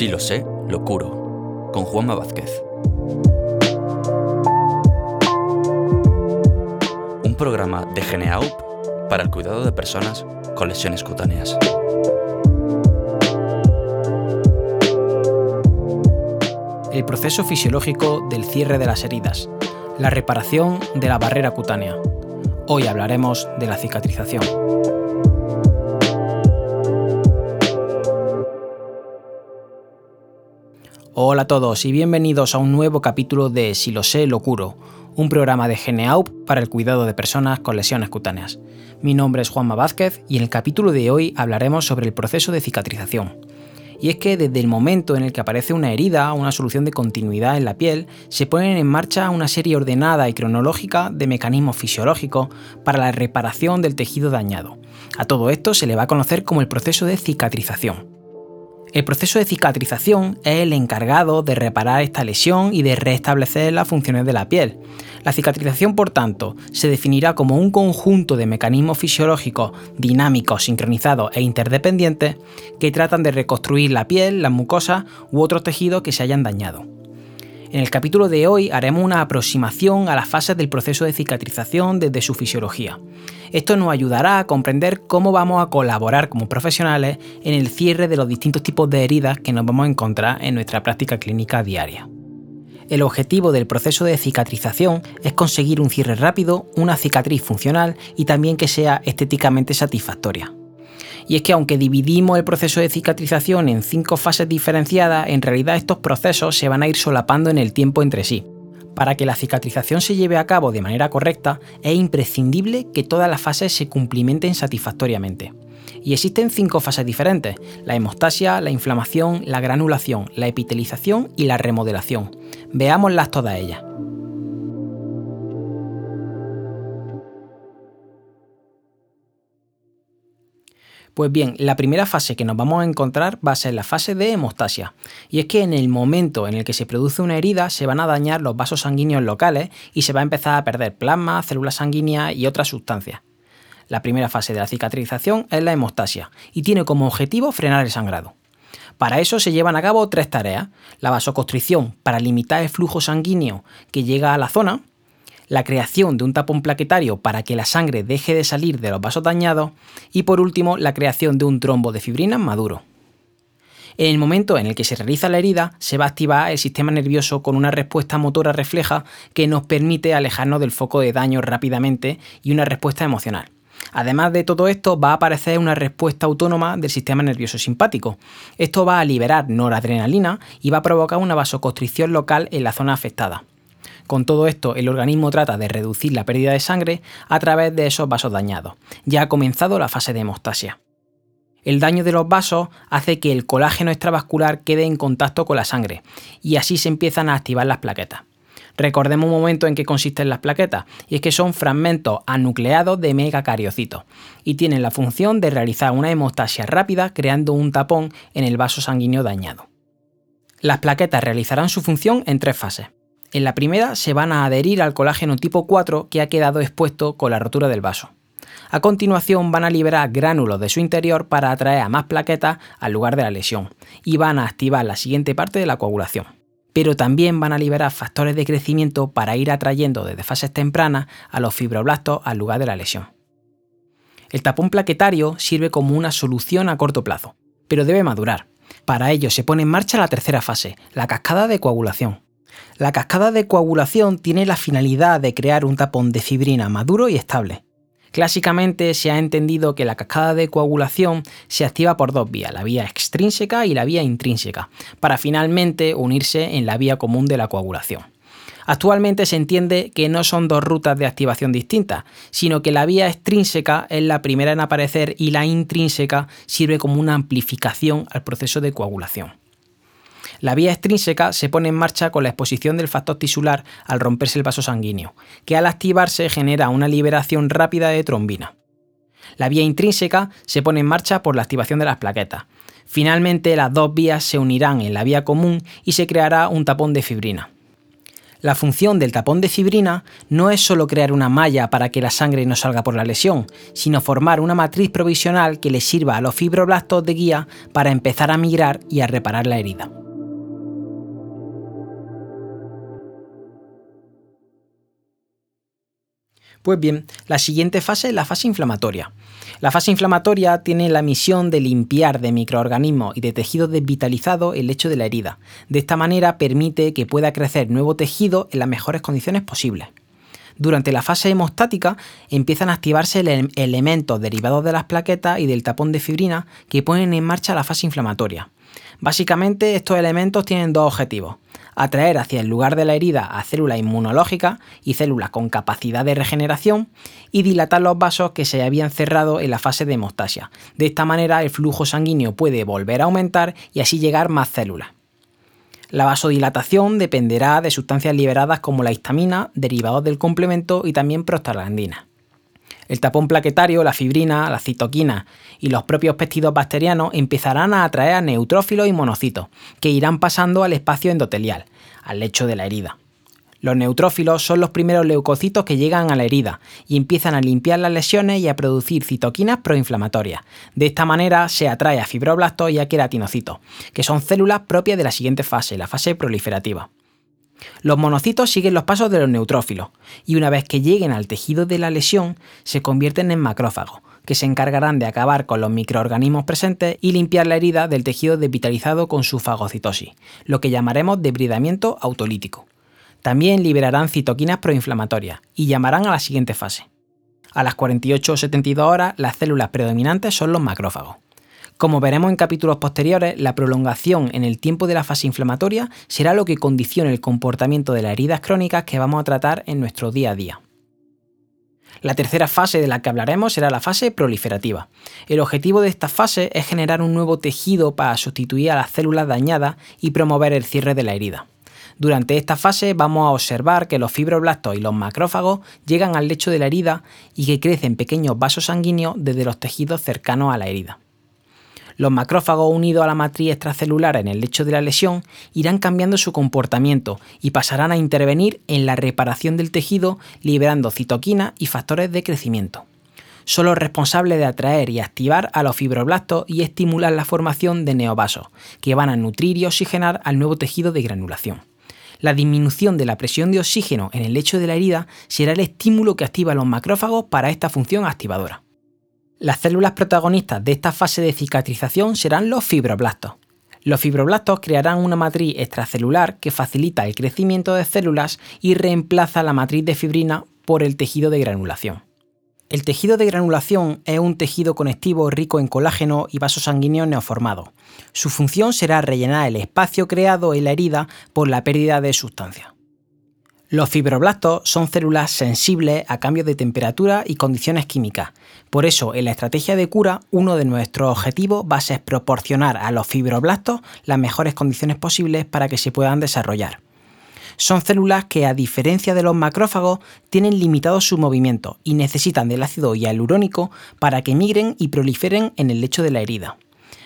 Si lo sé, lo curo, con Juanma Vázquez. Un programa de Geneaup para el cuidado de personas con lesiones cutáneas. El proceso fisiológico del cierre de las heridas, la reparación de la barrera cutánea. Hoy hablaremos de la cicatrización. Hola a todos y bienvenidos a un nuevo capítulo de Si lo sé, lo curo, un programa de Geneaup para el cuidado de personas con lesiones cutáneas. Mi nombre es Juanma Vázquez y en el capítulo de hoy hablaremos sobre el proceso de cicatrización. Y es que desde el momento en el que aparece una herida o una solución de continuidad en la piel, se ponen en marcha una serie ordenada y cronológica de mecanismos fisiológicos para la reparación del tejido dañado. A todo esto se le va a conocer como el proceso de cicatrización. El proceso de cicatrización es el encargado de reparar esta lesión y de restablecer las funciones de la piel. La cicatrización, por tanto, se definirá como un conjunto de mecanismos fisiológicos dinámicos, sincronizados e interdependientes que tratan de reconstruir la piel, las mucosas u otros tejidos que se hayan dañado. En el capítulo de hoy haremos una aproximación a las fases del proceso de cicatrización desde su fisiología. Esto nos ayudará a comprender cómo vamos a colaborar como profesionales en el cierre de los distintos tipos de heridas que nos vamos a encontrar en nuestra práctica clínica diaria. El objetivo del proceso de cicatrización es conseguir un cierre rápido, una cicatriz funcional y también que sea estéticamente satisfactoria. Y es que aunque dividimos el proceso de cicatrización en cinco fases diferenciadas, en realidad estos procesos se van a ir solapando en el tiempo entre sí. Para que la cicatrización se lleve a cabo de manera correcta, es imprescindible que todas las fases se cumplimenten satisfactoriamente. Y existen cinco fases diferentes, la hemostasia, la inflamación, la granulación, la epitelización y la remodelación. Veámoslas todas ellas. Pues bien, la primera fase que nos vamos a encontrar va a ser la fase de hemostasia. Y es que en el momento en el que se produce una herida se van a dañar los vasos sanguíneos locales y se va a empezar a perder plasma, células sanguíneas y otras sustancias. La primera fase de la cicatrización es la hemostasia y tiene como objetivo frenar el sangrado. Para eso se llevan a cabo tres tareas. La vasoconstricción para limitar el flujo sanguíneo que llega a la zona, la creación de un tapón plaquetario para que la sangre deje de salir de los vasos dañados y por último la creación de un trombo de fibrina maduro. En el momento en el que se realiza la herida, se va a activar el sistema nervioso con una respuesta motora refleja que nos permite alejarnos del foco de daño rápidamente y una respuesta emocional. Además de todo esto, va a aparecer una respuesta autónoma del sistema nervioso simpático. Esto va a liberar noradrenalina y va a provocar una vasoconstricción local en la zona afectada. Con todo esto, el organismo trata de reducir la pérdida de sangre a través de esos vasos dañados. Ya ha comenzado la fase de hemostasia. El daño de los vasos hace que el colágeno extravascular quede en contacto con la sangre y así se empiezan a activar las plaquetas. Recordemos un momento en qué consisten las plaquetas, y es que son fragmentos anucleados de megacariocitos y tienen la función de realizar una hemostasia rápida creando un tapón en el vaso sanguíneo dañado. Las plaquetas realizarán su función en tres fases. En la primera se van a adherir al colágeno tipo 4 que ha quedado expuesto con la rotura del vaso. A continuación van a liberar gránulos de su interior para atraer a más plaquetas al lugar de la lesión y van a activar la siguiente parte de la coagulación. Pero también van a liberar factores de crecimiento para ir atrayendo desde fases tempranas a los fibroblastos al lugar de la lesión. El tapón plaquetario sirve como una solución a corto plazo, pero debe madurar. Para ello se pone en marcha la tercera fase, la cascada de coagulación. La cascada de coagulación tiene la finalidad de crear un tapón de fibrina maduro y estable. Clásicamente se ha entendido que la cascada de coagulación se activa por dos vías, la vía extrínseca y la vía intrínseca, para finalmente unirse en la vía común de la coagulación. Actualmente se entiende que no son dos rutas de activación distintas, sino que la vía extrínseca es la primera en aparecer y la intrínseca sirve como una amplificación al proceso de coagulación. La vía extrínseca se pone en marcha con la exposición del factor tisular al romperse el vaso sanguíneo, que al activarse genera una liberación rápida de trombina. La vía intrínseca se pone en marcha por la activación de las plaquetas. Finalmente, las dos vías se unirán en la vía común y se creará un tapón de fibrina. La función del tapón de fibrina no es solo crear una malla para que la sangre no salga por la lesión, sino formar una matriz provisional que le sirva a los fibroblastos de guía para empezar a migrar y a reparar la herida. Pues bien, la siguiente fase es la fase inflamatoria. La fase inflamatoria tiene la misión de limpiar de microorganismos y de tejido desvitalizado el lecho de la herida. De esta manera permite que pueda crecer nuevo tejido en las mejores condiciones posibles. Durante la fase hemostática empiezan a activarse elementos derivados de las plaquetas y del tapón de fibrina que ponen en marcha la fase inflamatoria. Básicamente estos elementos tienen dos objetivos atraer hacia el lugar de la herida a células inmunológicas y células con capacidad de regeneración y dilatar los vasos que se habían cerrado en la fase de hemostasia. De esta manera el flujo sanguíneo puede volver a aumentar y así llegar más células. La vasodilatación dependerá de sustancias liberadas como la histamina, derivados del complemento y también prostaglandinas. El tapón plaquetario, la fibrina, la citoquina y los propios péptidos bacterianos empezarán a atraer a neutrófilos y monocitos, que irán pasando al espacio endotelial, al lecho de la herida. Los neutrófilos son los primeros leucocitos que llegan a la herida y empiezan a limpiar las lesiones y a producir citoquinas proinflamatorias. De esta manera se atrae a fibroblastos y a queratinocitos, que son células propias de la siguiente fase, la fase proliferativa. Los monocitos siguen los pasos de los neutrófilos y una vez que lleguen al tejido de la lesión se convierten en macrófagos, que se encargarán de acabar con los microorganismos presentes y limpiar la herida del tejido desvitalizado con su fagocitosis, lo que llamaremos debridamiento autolítico. También liberarán citoquinas proinflamatorias y llamarán a la siguiente fase. A las 48 o 72 horas, las células predominantes son los macrófagos. Como veremos en capítulos posteriores, la prolongación en el tiempo de la fase inflamatoria será lo que condicione el comportamiento de las heridas crónicas que vamos a tratar en nuestro día a día. La tercera fase de la que hablaremos será la fase proliferativa. El objetivo de esta fase es generar un nuevo tejido para sustituir a las células dañadas y promover el cierre de la herida. Durante esta fase vamos a observar que los fibroblastos y los macrófagos llegan al lecho de la herida y que crecen pequeños vasos sanguíneos desde los tejidos cercanos a la herida. Los macrófagos unidos a la matriz extracelular en el lecho de la lesión irán cambiando su comportamiento y pasarán a intervenir en la reparación del tejido liberando citoquinas y factores de crecimiento. Son los responsables de atraer y activar a los fibroblastos y estimular la formación de neovasos, que van a nutrir y oxigenar al nuevo tejido de granulación. La disminución de la presión de oxígeno en el lecho de la herida será el estímulo que activa los macrófagos para esta función activadora. Las células protagonistas de esta fase de cicatrización serán los fibroblastos. Los fibroblastos crearán una matriz extracelular que facilita el crecimiento de células y reemplaza la matriz de fibrina por el tejido de granulación. El tejido de granulación es un tejido conectivo rico en colágeno y vasos sanguíneos neoformados. Su función será rellenar el espacio creado en la herida por la pérdida de sustancia. Los fibroblastos son células sensibles a cambios de temperatura y condiciones químicas. Por eso, en la estrategia de cura, uno de nuestros objetivos va a ser proporcionar a los fibroblastos las mejores condiciones posibles para que se puedan desarrollar. Son células que, a diferencia de los macrófagos, tienen limitado su movimiento y necesitan del ácido hialurónico para que migren y proliferen en el lecho de la herida.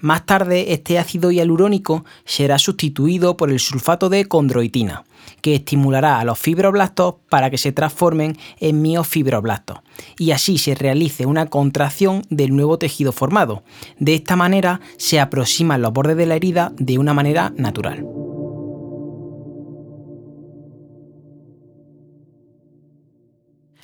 Más tarde, este ácido hialurónico será sustituido por el sulfato de condroitina, que estimulará a los fibroblastos para que se transformen en miofibroblastos y así se realice una contracción del nuevo tejido formado. De esta manera se aproximan los bordes de la herida de una manera natural.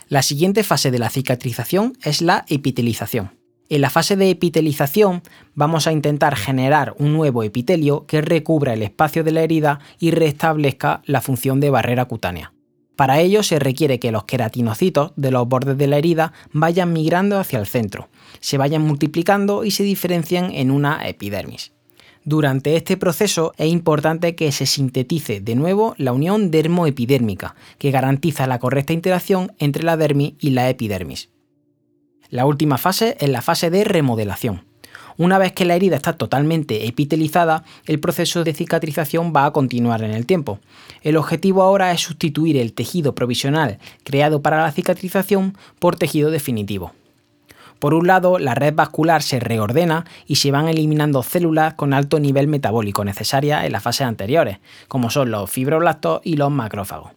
La siguiente fase de la cicatrización es la epitelización. En la fase de epitelización vamos a intentar generar un nuevo epitelio que recubra el espacio de la herida y restablezca la función de barrera cutánea. Para ello se requiere que los queratinocitos de los bordes de la herida vayan migrando hacia el centro, se vayan multiplicando y se diferencien en una epidermis. Durante este proceso es importante que se sintetice de nuevo la unión dermoepidérmica, que garantiza la correcta interacción entre la dermis y la epidermis. La última fase es la fase de remodelación. Una vez que la herida está totalmente epitelizada, el proceso de cicatrización va a continuar en el tiempo. El objetivo ahora es sustituir el tejido provisional creado para la cicatrización por tejido definitivo. Por un lado, la red vascular se reordena y se van eliminando células con alto nivel metabólico necesarias en las fases anteriores, como son los fibroblastos y los macrófagos.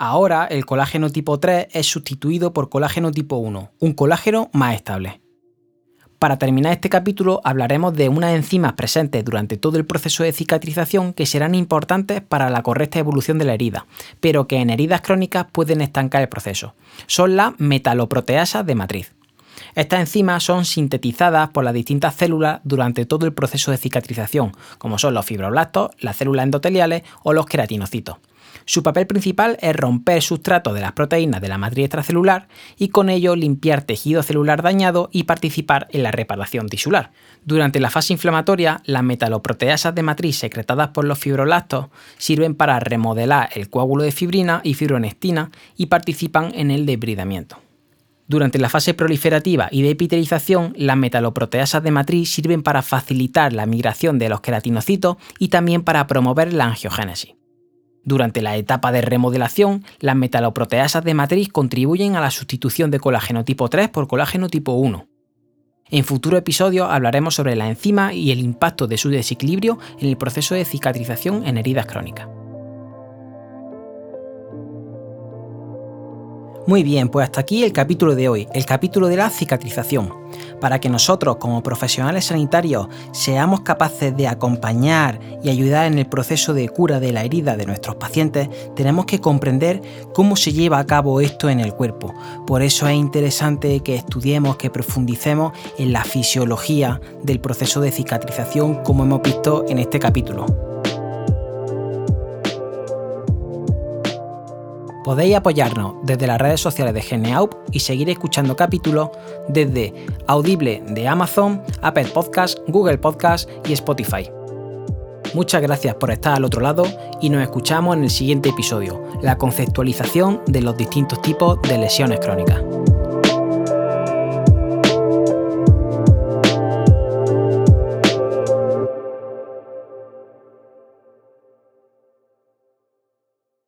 Ahora el colágeno tipo 3 es sustituido por colágeno tipo 1, un colágeno más estable. Para terminar este capítulo hablaremos de unas enzimas presentes durante todo el proceso de cicatrización que serán importantes para la correcta evolución de la herida, pero que en heridas crónicas pueden estancar el proceso. Son las metaloproteasas de matriz. Estas enzimas son sintetizadas por las distintas células durante todo el proceso de cicatrización, como son los fibroblastos, las células endoteliales o los queratinocitos. Su papel principal es romper sustrato de las proteínas de la matriz extracelular y con ello limpiar tejido celular dañado y participar en la reparación tisular. Durante la fase inflamatoria, las metaloproteasas de matriz secretadas por los fibroblastos sirven para remodelar el coágulo de fibrina y fibronectina y participan en el debridamiento. Durante la fase proliferativa y de epitelización, las metaloproteasas de matriz sirven para facilitar la migración de los queratinocitos y también para promover la angiogénesis. Durante la etapa de remodelación, las metaloproteasas de matriz contribuyen a la sustitución de colágeno tipo 3 por colágeno tipo 1. En futuro episodio hablaremos sobre la enzima y el impacto de su desequilibrio en el proceso de cicatrización en heridas crónicas. Muy bien, pues hasta aquí el capítulo de hoy, el capítulo de la cicatrización. Para que nosotros como profesionales sanitarios seamos capaces de acompañar y ayudar en el proceso de cura de la herida de nuestros pacientes, tenemos que comprender cómo se lleva a cabo esto en el cuerpo. Por eso es interesante que estudiemos, que profundicemos en la fisiología del proceso de cicatrización como hemos visto en este capítulo. Podéis apoyarnos desde las redes sociales de Geneaup y seguir escuchando capítulos desde Audible de Amazon, Apple Podcasts, Google Podcasts y Spotify. Muchas gracias por estar al otro lado y nos escuchamos en el siguiente episodio, la conceptualización de los distintos tipos de lesiones crónicas.